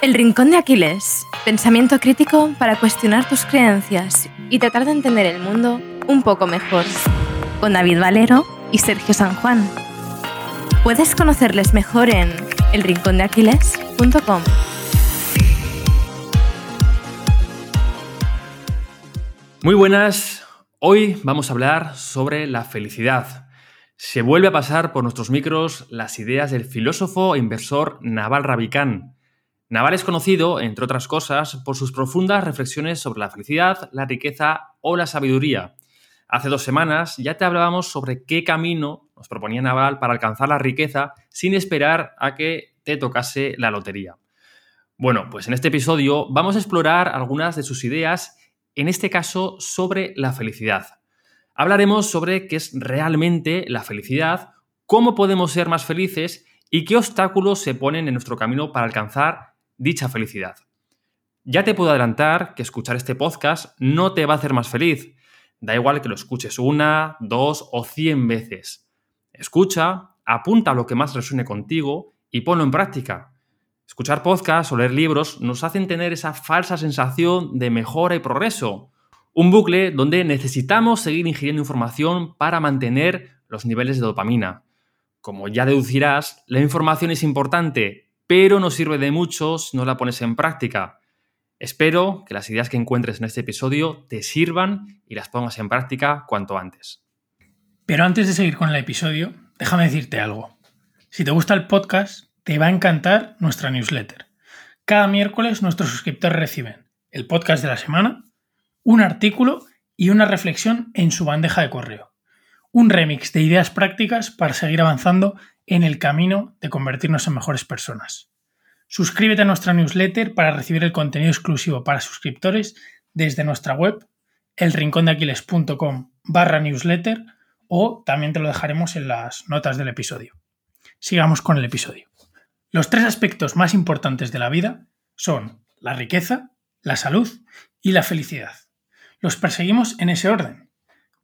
El Rincón de Aquiles. Pensamiento crítico para cuestionar tus creencias y tratar de entender el mundo un poco mejor. Con David Valero y Sergio San Juan. Puedes conocerles mejor en elrincondeaquiles.com. Muy buenas. Hoy vamos a hablar sobre la felicidad. Se vuelve a pasar por nuestros micros las ideas del filósofo e inversor Naval Ravikant Naval es conocido, entre otras cosas, por sus profundas reflexiones sobre la felicidad, la riqueza o la sabiduría. Hace dos semanas ya te hablábamos sobre qué camino nos proponía Naval para alcanzar la riqueza sin esperar a que te tocase la lotería. Bueno, pues en este episodio vamos a explorar algunas de sus ideas, en este caso sobre la felicidad. Hablaremos sobre qué es realmente la felicidad, cómo podemos ser más felices y qué obstáculos se ponen en nuestro camino para alcanzar dicha felicidad. Ya te puedo adelantar que escuchar este podcast no te va a hacer más feliz. Da igual que lo escuches una, dos o cien veces. Escucha, apunta lo que más resuene contigo y ponlo en práctica. Escuchar podcasts o leer libros nos hacen tener esa falsa sensación de mejora y progreso. Un bucle donde necesitamos seguir ingiriendo información para mantener los niveles de dopamina. Como ya deducirás, la información es importante, pero no sirve de mucho si no la pones en práctica. Espero que las ideas que encuentres en este episodio te sirvan y las pongas en práctica cuanto antes. Pero antes de seguir con el episodio, déjame decirte algo. Si te gusta el podcast, te va a encantar nuestra newsletter. Cada miércoles nuestros suscriptores reciben el podcast de la semana, un artículo y una reflexión en su bandeja de correo. Un remix de ideas prácticas para seguir avanzando en el camino de convertirnos en mejores personas. Suscríbete a nuestra newsletter para recibir el contenido exclusivo para suscriptores desde nuestra web elrincondeaquiles.com barra newsletter o también te lo dejaremos en las notas del episodio. Sigamos con el episodio. Los tres aspectos más importantes de la vida son la riqueza, la salud y la felicidad. Los perseguimos en ese orden,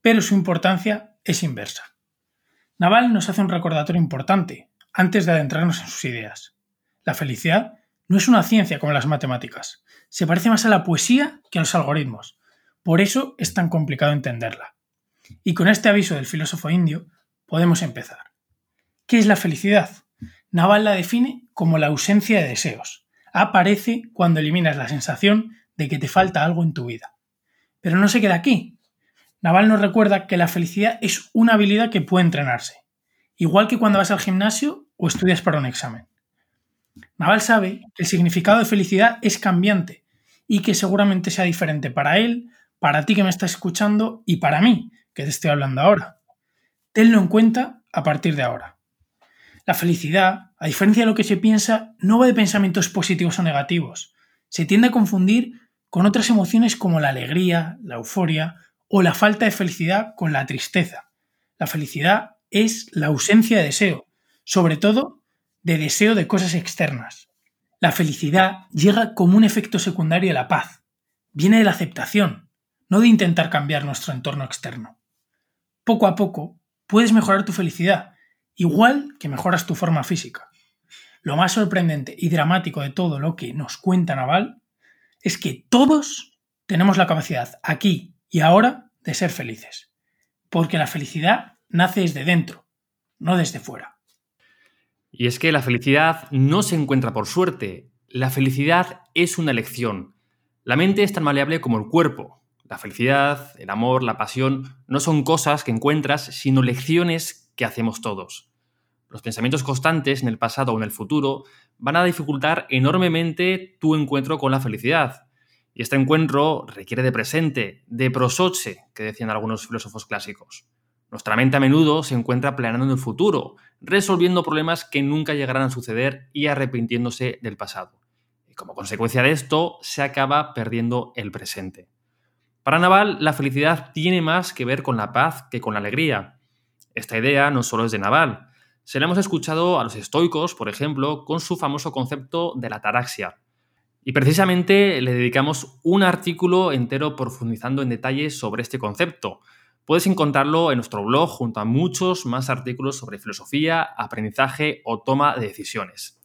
pero su importancia es inversa. Naval nos hace un recordatorio importante antes de adentrarnos en sus ideas. La felicidad no es una ciencia como las matemáticas, se parece más a la poesía que a los algoritmos, por eso es tan complicado entenderla. Y con este aviso del filósofo indio podemos empezar. ¿Qué es la felicidad? Naval la define como la ausencia de deseos. Aparece cuando eliminas la sensación de que te falta algo en tu vida. Pero no se queda aquí. Naval nos recuerda que la felicidad es una habilidad que puede entrenarse, igual que cuando vas al gimnasio o estudias para un examen. Naval sabe que el significado de felicidad es cambiante y que seguramente sea diferente para él, para ti que me estás escuchando y para mí, que te estoy hablando ahora. Tenlo en cuenta a partir de ahora. La felicidad, a diferencia de lo que se piensa, no va de pensamientos positivos o negativos. Se tiende a confundir con otras emociones como la alegría, la euforia o la falta de felicidad con la tristeza. La felicidad es la ausencia de deseo, sobre todo de deseo de cosas externas. La felicidad llega como un efecto secundario de la paz. Viene de la aceptación, no de intentar cambiar nuestro entorno externo. Poco a poco puedes mejorar tu felicidad, igual que mejoras tu forma física. Lo más sorprendente y dramático de todo lo que nos cuenta Naval es que todos tenemos la capacidad aquí y ahora de ser felices. Porque la felicidad nace desde dentro, no desde fuera. Y es que la felicidad no se encuentra por suerte. La felicidad es una elección. La mente es tan maleable como el cuerpo. La felicidad, el amor, la pasión no son cosas que encuentras, sino lecciones que hacemos todos. Los pensamientos constantes en el pasado o en el futuro van a dificultar enormemente tu encuentro con la felicidad. Y este encuentro requiere de presente, de prosoche, que decían algunos filósofos clásicos. Nuestra mente a menudo se encuentra planeando el futuro, resolviendo problemas que nunca llegarán a suceder y arrepintiéndose del pasado. Y como consecuencia de esto, se acaba perdiendo el presente. Para Naval, la felicidad tiene más que ver con la paz que con la alegría. Esta idea no solo es de Naval. Se la hemos escuchado a los estoicos, por ejemplo, con su famoso concepto de la taraxia, y precisamente le dedicamos un artículo entero profundizando en detalles sobre este concepto. Puedes encontrarlo en nuestro blog junto a muchos más artículos sobre filosofía, aprendizaje o toma de decisiones.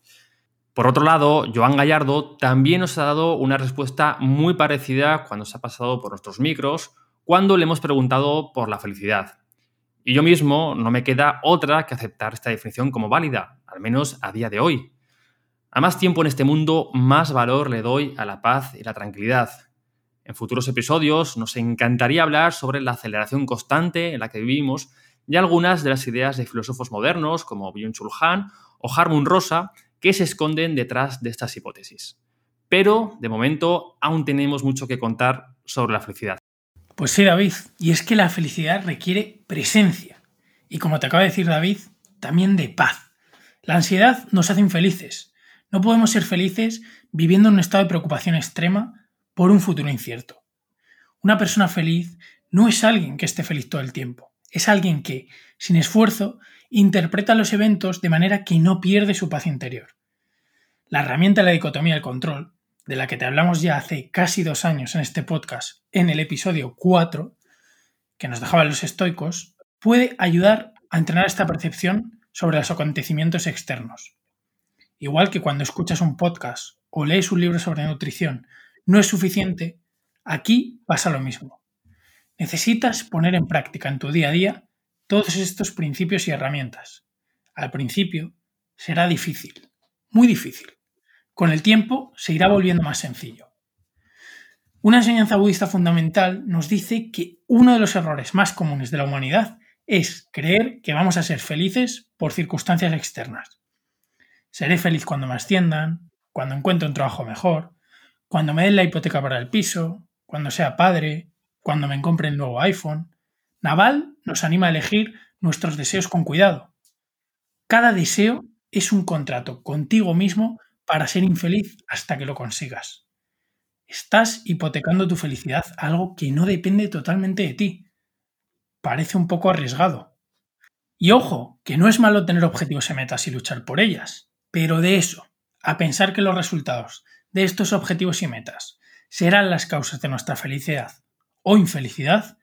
Por otro lado, Joan Gallardo también nos ha dado una respuesta muy parecida cuando se ha pasado por nuestros micros, cuando le hemos preguntado por la felicidad. Y yo mismo no me queda otra que aceptar esta definición como válida, al menos a día de hoy. A más tiempo en este mundo, más valor le doy a la paz y la tranquilidad. En futuros episodios nos encantaría hablar sobre la aceleración constante en la que vivimos y algunas de las ideas de filósofos modernos como Byung-Chul Han o Harmon Rosa que se esconden detrás de estas hipótesis. Pero, de momento, aún tenemos mucho que contar sobre la felicidad. Pues sí, David, y es que la felicidad requiere presencia. Y como te acaba de decir David, también de paz. La ansiedad nos hace infelices. No podemos ser felices viviendo en un estado de preocupación extrema por un futuro incierto. Una persona feliz no es alguien que esté feliz todo el tiempo, es alguien que, sin esfuerzo, interpreta los eventos de manera que no pierde su paz interior. La herramienta de la dicotomía del control, de la que te hablamos ya hace casi dos años en este podcast, en el episodio 4, que nos dejaban los estoicos, puede ayudar a entrenar esta percepción sobre los acontecimientos externos. Igual que cuando escuchas un podcast o lees un libro sobre nutrición no es suficiente, aquí pasa lo mismo. Necesitas poner en práctica en tu día a día todos estos principios y herramientas. Al principio será difícil, muy difícil. Con el tiempo se irá volviendo más sencillo. Una enseñanza budista fundamental nos dice que uno de los errores más comunes de la humanidad es creer que vamos a ser felices por circunstancias externas. Seré feliz cuando me asciendan, cuando encuentre un trabajo mejor, cuando me den la hipoteca para el piso, cuando sea padre, cuando me compre el nuevo iPhone. Naval nos anima a elegir nuestros deseos con cuidado. Cada deseo es un contrato contigo mismo para ser infeliz hasta que lo consigas. Estás hipotecando tu felicidad algo que no depende totalmente de ti. Parece un poco arriesgado. Y ojo, que no es malo tener objetivos y metas y luchar por ellas, pero de eso, a pensar que los resultados de estos objetivos y metas serán las causas de nuestra felicidad o infelicidad,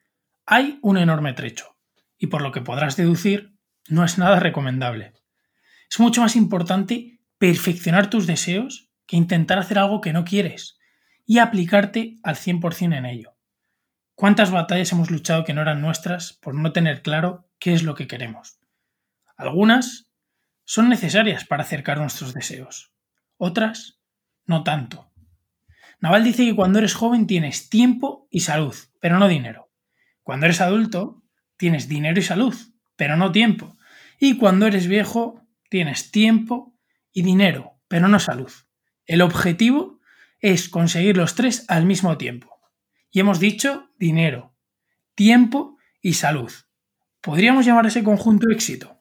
hay un enorme trecho, y por lo que podrás deducir, no es nada recomendable. Es mucho más importante perfeccionar tus deseos que intentar hacer algo que no quieres y aplicarte al 100% en ello. ¿Cuántas batallas hemos luchado que no eran nuestras por no tener claro qué es lo que queremos? Algunas son necesarias para acercar nuestros deseos, otras no tanto. Naval dice que cuando eres joven tienes tiempo y salud, pero no dinero. Cuando eres adulto, tienes dinero y salud, pero no tiempo. Y cuando eres viejo, tienes tiempo y dinero, pero no salud. El objetivo es conseguir los tres al mismo tiempo. Y hemos dicho dinero, tiempo y salud. ¿Podríamos llamar ese conjunto éxito?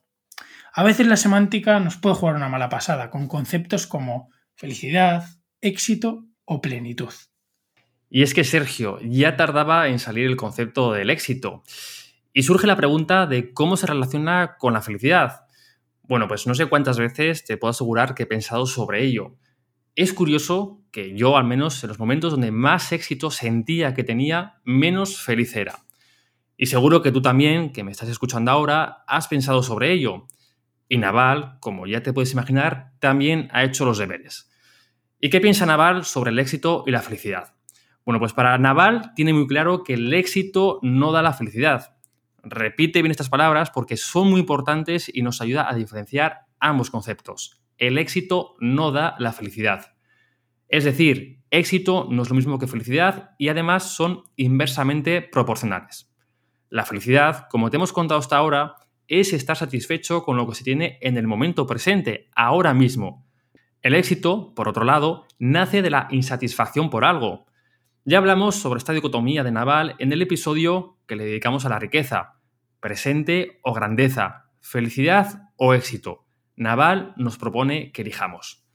A veces la semántica nos puede jugar una mala pasada con conceptos como felicidad, éxito o plenitud. Y es que Sergio ya tardaba en salir el concepto del éxito. Y surge la pregunta de cómo se relaciona con la felicidad. Bueno, pues no sé cuántas veces te puedo asegurar que he pensado sobre ello. Es curioso que yo, al menos en los momentos donde más éxito sentía que tenía, menos feliz era. Y seguro que tú también, que me estás escuchando ahora, has pensado sobre ello. Y Naval, como ya te puedes imaginar, también ha hecho los deberes. ¿Y qué piensa Naval sobre el éxito y la felicidad? Bueno, pues para Naval tiene muy claro que el éxito no da la felicidad. Repite bien estas palabras porque son muy importantes y nos ayuda a diferenciar ambos conceptos. El éxito no da la felicidad. Es decir, éxito no es lo mismo que felicidad y además son inversamente proporcionales. La felicidad, como te hemos contado hasta ahora, es estar satisfecho con lo que se tiene en el momento presente, ahora mismo. El éxito, por otro lado, nace de la insatisfacción por algo. Ya hablamos sobre esta dicotomía de Naval en el episodio que le dedicamos a la riqueza, presente o grandeza, felicidad o éxito. Naval nos propone que elijamos.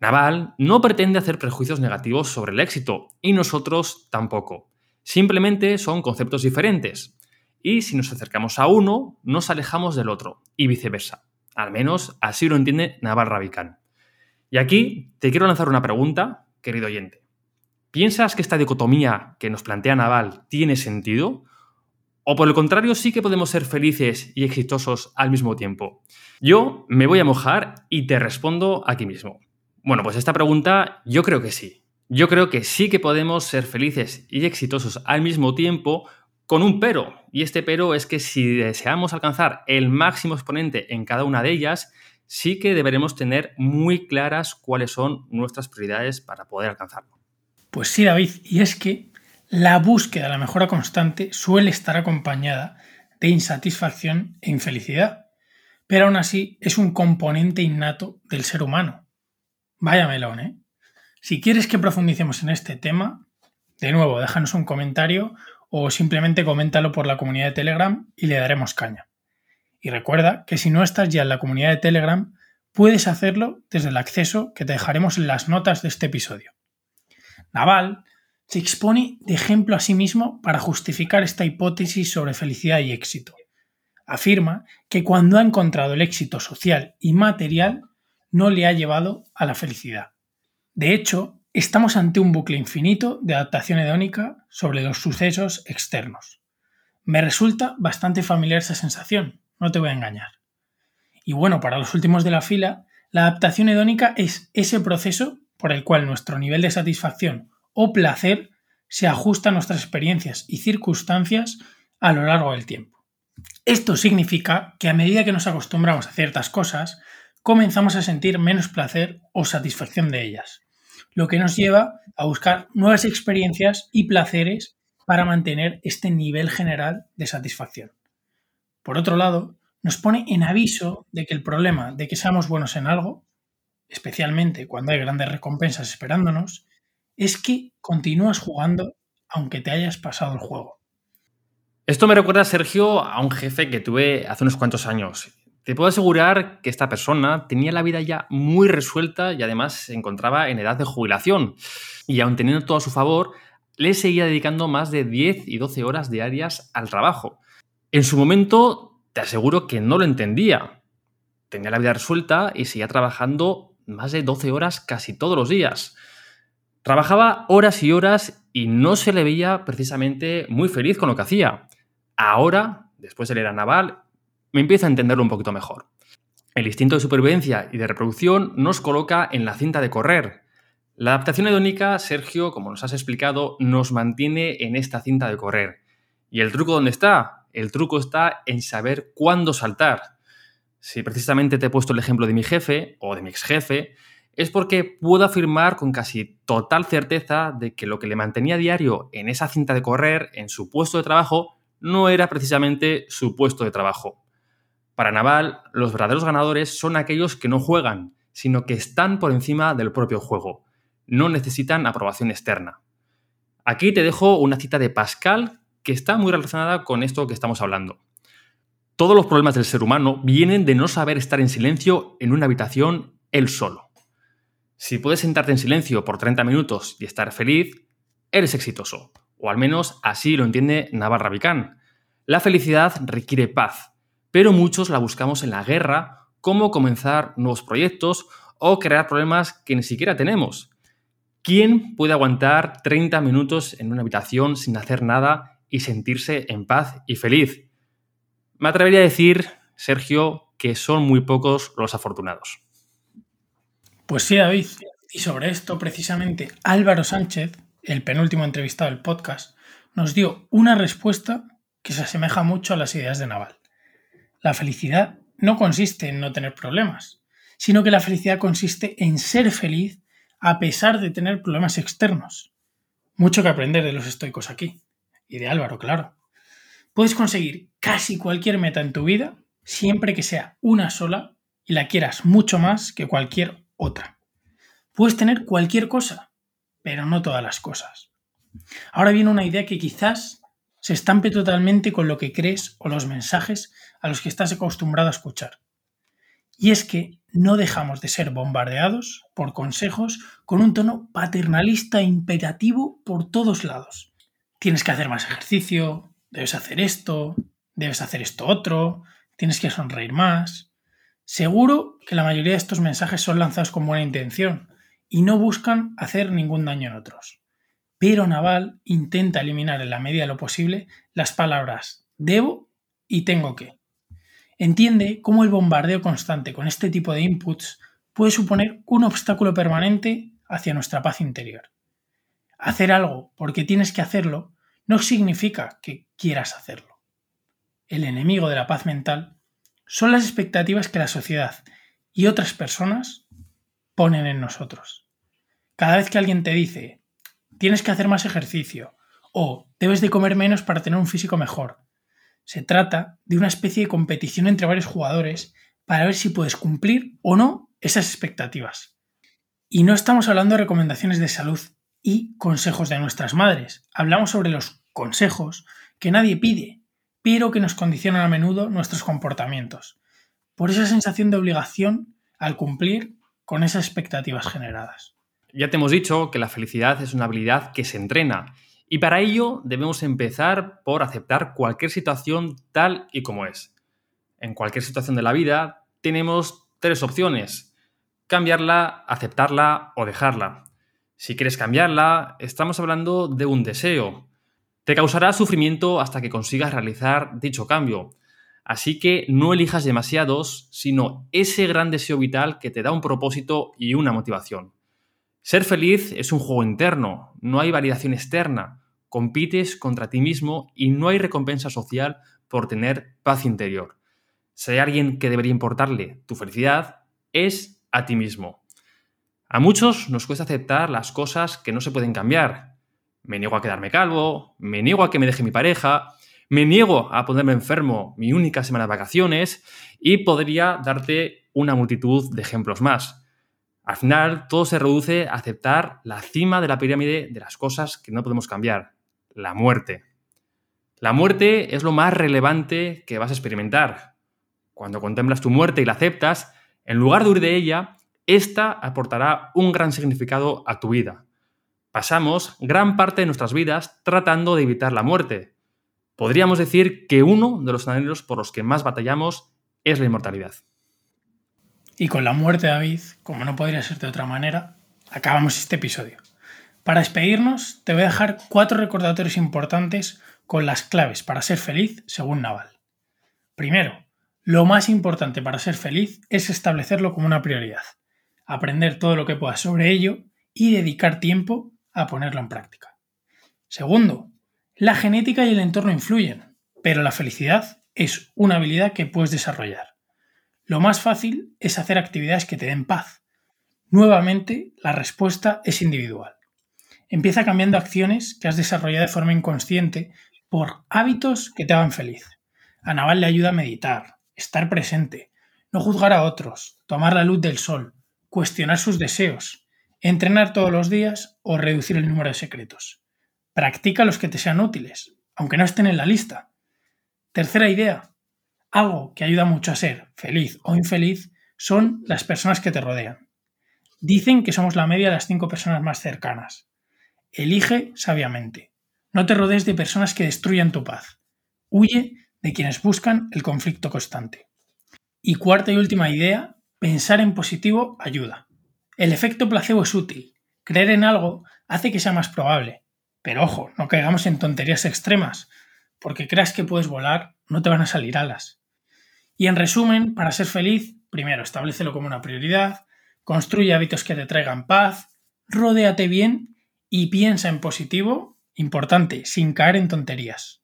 Naval no pretende hacer prejuicios negativos sobre el éxito y nosotros tampoco. Simplemente son conceptos diferentes y si nos acercamos a uno, nos alejamos del otro, y viceversa. Al menos así lo entiende Naval Ravikant. Y aquí te quiero lanzar una pregunta, querido oyente. ¿Piensas que esta dicotomía que nos plantea Naval tiene sentido? ¿O por el contrario sí que podemos ser felices y exitosos al mismo tiempo? Yo me voy a mojar y te respondo aquí mismo. Bueno, pues esta pregunta yo creo que sí. Yo creo que sí que podemos ser felices y exitosos al mismo tiempo con un pero. Y este pero es que si deseamos alcanzar el máximo exponente en cada una de ellas, sí que deberemos tener muy claras cuáles son nuestras prioridades para poder alcanzarlo. Pues sí, David, y es que la búsqueda de la mejora constante suele estar acompañada de insatisfacción e infelicidad, pero aún así es un componente innato del ser humano. Vaya melón, ¿eh? Si quieres que profundicemos en este tema, de nuevo, déjanos un comentario o simplemente coméntalo por la comunidad de Telegram y le daremos caña. Y recuerda que si no estás ya en la comunidad de Telegram, puedes hacerlo desde el acceso que te dejaremos en las notas de este episodio. Naval se expone de ejemplo a sí mismo para justificar esta hipótesis sobre felicidad y éxito. Afirma que cuando ha encontrado el éxito social y material, no le ha llevado a la felicidad. De hecho, estamos ante un bucle infinito de adaptación hedónica sobre los sucesos externos. Me resulta bastante familiar esa sensación, no te voy a engañar. Y bueno, para los últimos de la fila, la adaptación hedónica es ese proceso por el cual nuestro nivel de satisfacción o placer se ajusta a nuestras experiencias y circunstancias a lo largo del tiempo. Esto significa que a medida que nos acostumbramos a ciertas cosas, comenzamos a sentir menos placer o satisfacción de ellas, lo que nos lleva a buscar nuevas experiencias y placeres para mantener este nivel general de satisfacción. Por otro lado, nos pone en aviso de que el problema de que seamos buenos en algo, especialmente cuando hay grandes recompensas esperándonos, es que continúas jugando aunque te hayas pasado el juego. Esto me recuerda, Sergio, a un jefe que tuve hace unos cuantos años. Te puedo asegurar que esta persona tenía la vida ya muy resuelta y además se encontraba en edad de jubilación. Y aun teniendo todo a su favor, le seguía dedicando más de 10 y 12 horas diarias al trabajo. En su momento, te aseguro que no lo entendía. Tenía la vida resuelta y seguía trabajando más de 12 horas casi todos los días. Trabajaba horas y horas y no se le veía precisamente muy feliz con lo que hacía. Ahora, después de leer a Naval, me empiezo a entenderlo un poquito mejor. El instinto de supervivencia y de reproducción nos coloca en la cinta de correr. La adaptación hedónica, Sergio, como nos has explicado, nos mantiene en esta cinta de correr. ¿Y el truco dónde está? El truco está en saber cuándo saltar. Si precisamente te he puesto el ejemplo de mi jefe o de mi ex jefe, es porque puedo afirmar con casi total certeza de que lo que le mantenía diario en esa cinta de correr, en su puesto de trabajo, no era precisamente su puesto de trabajo. Para Naval, los verdaderos ganadores son aquellos que no juegan, sino que están por encima del propio juego. No necesitan aprobación externa. Aquí te dejo una cita de Pascal que está muy relacionada con esto que estamos hablando. Todos los problemas del ser humano vienen de no saber estar en silencio en una habitación él solo. Si puedes sentarte en silencio por 30 minutos y estar feliz, eres exitoso. O al menos así lo entiende Naval Ravikant. La felicidad requiere paz, pero muchos la buscamos en la guerra, cómo comenzar nuevos proyectos o crear problemas que ni siquiera tenemos. ¿Quién puede aguantar 30 minutos en una habitación sin hacer nada y sentirse en paz y feliz? Me atrevería a decir, Sergio, que son muy pocos los afortunados. Pues sí, David. Y sobre esto, precisamente, Álvaro Sánchez, el penúltimo entrevistado del podcast, nos dio una respuesta que se asemeja mucho a las ideas de Naval. La felicidad no consiste en no tener problemas, sino que la felicidad consiste en ser feliz a pesar de tener problemas externos. Mucho que aprender de los estoicos aquí. Y de Álvaro, claro. Puedes conseguir casi cualquier meta en tu vida siempre que sea una sola y la quieras mucho más que cualquier otra. Puedes tener cualquier cosa, pero no todas las cosas. Ahora viene una idea que quizás se estampe totalmente con lo que crees o los mensajes a los que estás acostumbrado a escuchar. Y es que no dejamos de ser bombardeados por consejos con un tono paternalista e imperativo por todos lados. Tienes que hacer más ejercicio, debes hacer esto, debes hacer esto otro, tienes que sonreír más. Seguro que la mayoría de estos mensajes son lanzados con buena intención y no buscan hacer ningún daño en otros pero Naval intenta eliminar en la medida de lo posible las palabras debo y tengo que. Entiende cómo el bombardeo constante con este tipo de inputs puede suponer un obstáculo permanente hacia nuestra paz interior. Hacer algo porque tienes que hacerlo no significa que quieras hacerlo. El enemigo de la paz mental son las expectativas que la sociedad y otras personas ponen en nosotros. Cada vez que alguien te dice, tienes que hacer más ejercicio o debes de comer menos para tener un físico mejor, se trata de una especie de competición entre varios jugadores para ver si puedes cumplir o no esas expectativas. Y no estamos hablando de recomendaciones de salud y consejos de nuestras madres. Hablamos sobre los consejos que nadie pide, pero que nos condicionan a menudo nuestros comportamientos, por esa sensación de obligación al cumplir con esas expectativas generadas. Ya te hemos dicho que la felicidad es una habilidad que se entrena y para ello debemos empezar por aceptar cualquier situación tal y como es. En cualquier situación de la vida tenemos tres opciones. Cambiarla, aceptarla o dejarla. Si quieres cambiarla, estamos hablando de un deseo. Te causará sufrimiento hasta que consigas realizar dicho cambio. Así que no elijas demasiados, sino ese gran deseo vital que te da un propósito y una motivación. Ser feliz es un juego interno, no hay validación externa compites contra ti mismo y no hay recompensa social por tener paz interior. Si hay alguien que debería importarle tu felicidad, es a ti mismo. A muchos nos cuesta aceptar las cosas que no se pueden cambiar. Me niego a quedarme calvo, me niego a que me deje mi pareja, me niego a ponerme enfermo mi única semana de vacaciones y podría darte una multitud de ejemplos más. Al final, todo se reduce a aceptar la cima de la pirámide de las cosas que no podemos cambiar, la muerte. La muerte es lo más relevante que vas a experimentar. Cuando contemplas tu muerte y la aceptas, en lugar de huir de ella, esta aportará un gran significado a tu vida. Pasamos gran parte de nuestras vidas tratando de evitar la muerte. Podríamos decir que uno de los anhelos por los que más batallamos es la inmortalidad. Y con la muerte, David, como no podría ser de otra manera, acabamos este episodio. Para despedirnos, te voy a dejar cuatro recordatorios importantes con las claves para ser feliz según Naval. Primero, lo más importante para ser feliz es establecerlo como una prioridad, aprender todo lo que puedas sobre ello y dedicar tiempo a ponerlo en práctica. Segundo, la genética y el entorno influyen, pero la felicidad es una habilidad que puedes desarrollar. Lo más fácil es hacer actividades que te den paz. Nuevamente, la respuesta es individual. Empieza cambiando acciones que has desarrollado de forma inconsciente por hábitos que te hagan feliz. A Naval le ayuda a meditar, estar presente, no juzgar a otros, tomar la luz del sol, cuestionar sus deseos, entrenar todos los días o reducir el número de secretos. Practica los que te sean útiles, aunque no estén en la lista. Tercera idea. Algo que ayuda mucho a ser feliz o infeliz son las personas que te rodean. Dicen que somos la media de las cinco personas más cercanas. Elige sabiamente. No te rodees de personas que destruyan tu paz. Huye de quienes buscan el conflicto constante. Y cuarta y última idea, pensar en positivo ayuda. El efecto placebo es útil. Creer en algo hace que sea más probable. Pero ojo, no caigamos en tonterías extremas. Porque creas que puedes volar, no te van a salir alas. Y en resumen, para ser feliz, primero establecelo como una prioridad, construye hábitos que te traigan paz, rodéate bien y piensa en positivo, importante, sin caer en tonterías.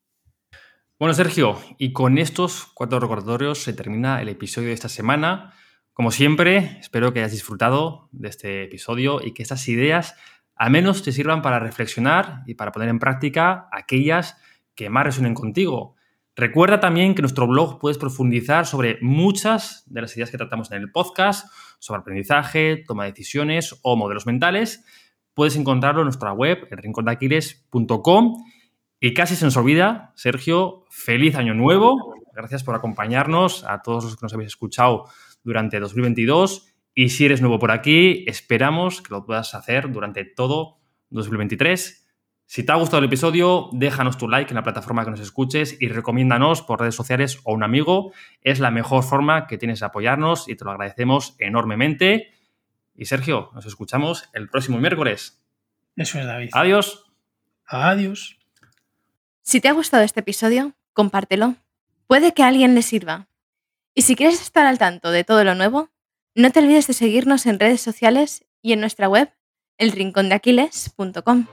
Bueno, Sergio, y con estos cuatro recordatorios se termina el episodio de esta semana. Como siempre, espero que hayas disfrutado de este episodio y que estas ideas al menos te sirvan para reflexionar y para poner en práctica aquellas que más resuenen contigo. Recuerda también que en nuestro blog puedes profundizar sobre muchas de las ideas que tratamos en el podcast, sobre aprendizaje, toma de decisiones o modelos mentales puedes encontrarlo en nuestra web, en rincondaquiles.com. Y casi se nos olvida, Sergio, feliz año nuevo. Gracias por acompañarnos a todos los que nos habéis escuchado durante 2022. Y si eres nuevo por aquí, esperamos que lo puedas hacer durante todo 2023. Si te ha gustado el episodio, déjanos tu like en la plataforma que nos escuches y recomiéndanos por redes sociales o un amigo. Es la mejor forma que tienes de apoyarnos y te lo agradecemos enormemente. Y Sergio, nos escuchamos el próximo miércoles. Eso es, David. Adiós. Adiós. Si te ha gustado este episodio, compártelo. Puede que a alguien le sirva. Y si quieres estar al tanto de todo lo nuevo, No te olvides de seguirnos en redes sociales y en nuestra web, elrincondeaquiles.com.